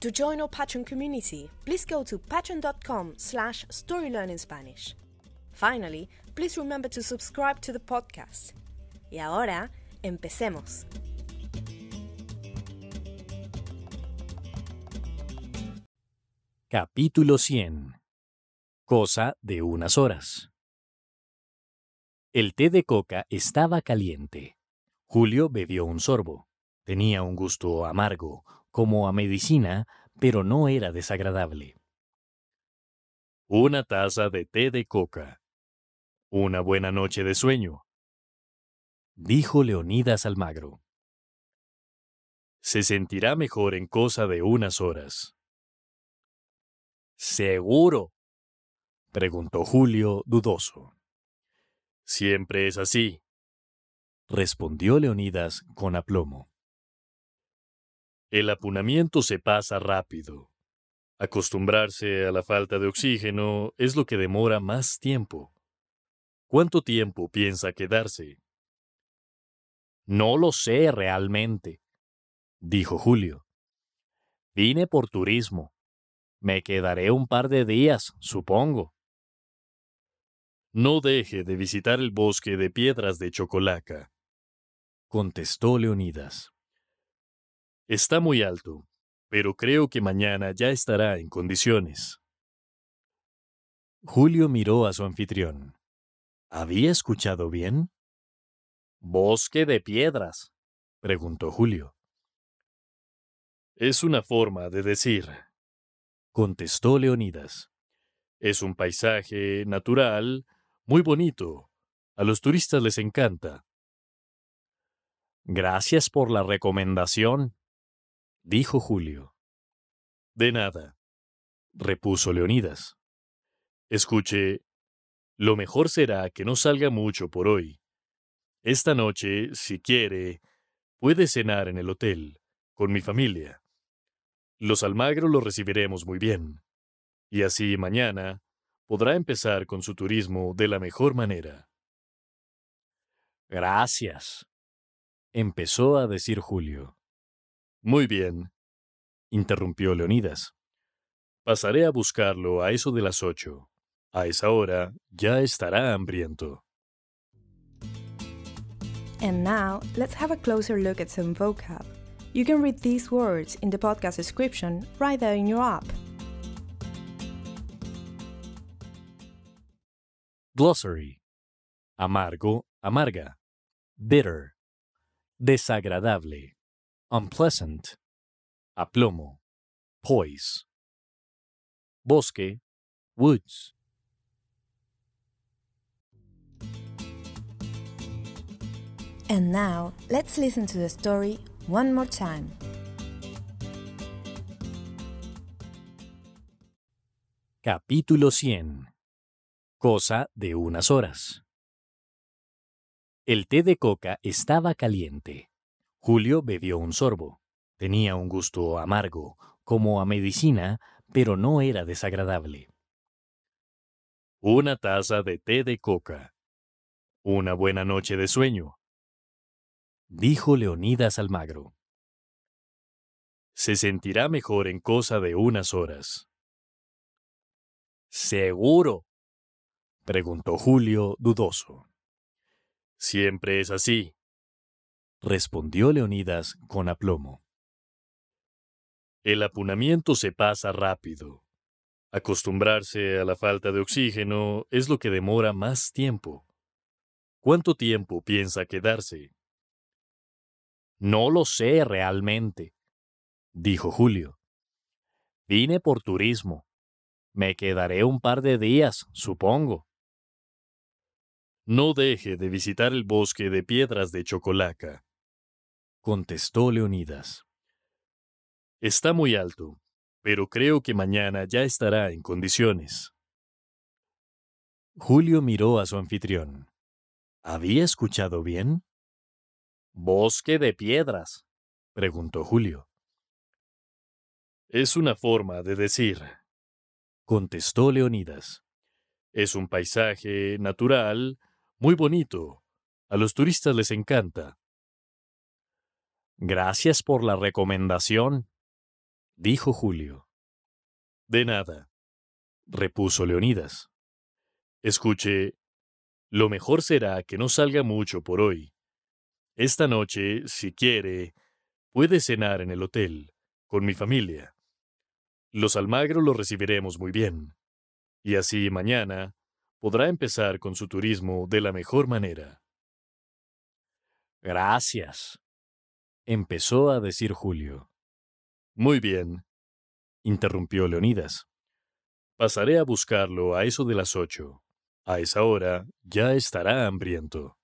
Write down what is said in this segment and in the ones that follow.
To join our Patreon community, please go to patreon.com slash storylearningspanish. Finally, please remember to subscribe to the podcast. Y ahora, empecemos. Capítulo 100 Cosa de unas horas El té de coca estaba caliente. Julio bebió un sorbo. Tenía un gusto amargo, como a medicina, pero no era desagradable. Una taza de té de coca. Una buena noche de sueño. Dijo Leonidas Almagro. Se sentirá mejor en cosa de unas horas. ¿Seguro? preguntó Julio, dudoso. Siempre es así, respondió Leonidas con aplomo. El apunamiento se pasa rápido. Acostumbrarse a la falta de oxígeno es lo que demora más tiempo. ¿Cuánto tiempo piensa quedarse? No lo sé realmente, dijo Julio. Vine por turismo. Me quedaré un par de días, supongo. No deje de visitar el bosque de piedras de Chocolaca, contestó Leonidas. Está muy alto, pero creo que mañana ya estará en condiciones. Julio miró a su anfitrión. ¿Había escuchado bien? Bosque de piedras, preguntó Julio. Es una forma de decir, contestó Leonidas. Es un paisaje natural, muy bonito. A los turistas les encanta. Gracias por la recomendación, dijo Julio. De nada, repuso Leonidas. Escuche, lo mejor será que no salga mucho por hoy. Esta noche, si quiere, puede cenar en el hotel, con mi familia. Los Almagro lo recibiremos muy bien. Y así mañana podrá empezar con su turismo de la mejor manera. Gracias, empezó a decir Julio. Muy bien, interrumpió Leonidas. Pasaré a buscarlo a eso de las ocho. A esa hora ya estará hambriento. And now, let's have a closer look at some vocab. You can read these words in the podcast description right there in your app. Glossary. Amargo, amarga. Bitter. Desagradable. Unpleasant. Aplomo. Poise. Bosque. Woods. And now, let's listen to the story one more time. Capítulo 100 Cosa de unas horas. El té de coca estaba caliente. Julio bebió un sorbo. Tenía un gusto amargo, como a medicina, pero no era desagradable. Una taza de té de coca. Una buena noche de sueño. Dijo Leonidas Almagro. Se sentirá mejor en cosa de unas horas. ¿Seguro? preguntó Julio, dudoso. Siempre es así, respondió Leonidas con aplomo. El apunamiento se pasa rápido. Acostumbrarse a la falta de oxígeno es lo que demora más tiempo. ¿Cuánto tiempo piensa quedarse? No lo sé realmente, dijo Julio. Vine por turismo. Me quedaré un par de días, supongo. No deje de visitar el bosque de piedras de Chocolaca, contestó Leonidas. Está muy alto, pero creo que mañana ya estará en condiciones. Julio miró a su anfitrión. ¿Había escuchado bien? ¿Bosque de piedras? preguntó Julio. Es una forma de decir, contestó Leonidas. Es un paisaje natural, muy bonito. A los turistas les encanta. Gracias por la recomendación, dijo Julio. De nada, repuso Leonidas. Escuche, lo mejor será que no salga mucho por hoy. Esta noche, si quiere, puede cenar en el hotel, con mi familia. Los Almagro lo recibiremos muy bien. Y así mañana podrá empezar con su turismo de la mejor manera. Gracias, empezó a decir Julio. Muy bien, interrumpió Leonidas. Pasaré a buscarlo a eso de las ocho. A esa hora ya estará hambriento.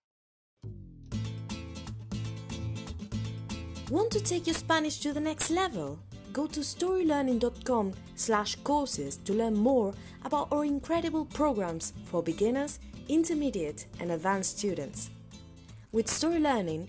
Want to take your Spanish to the next level? Go to storylearning.com slash courses to learn more about our incredible programs for beginners, intermediate and advanced students. With Story Learning,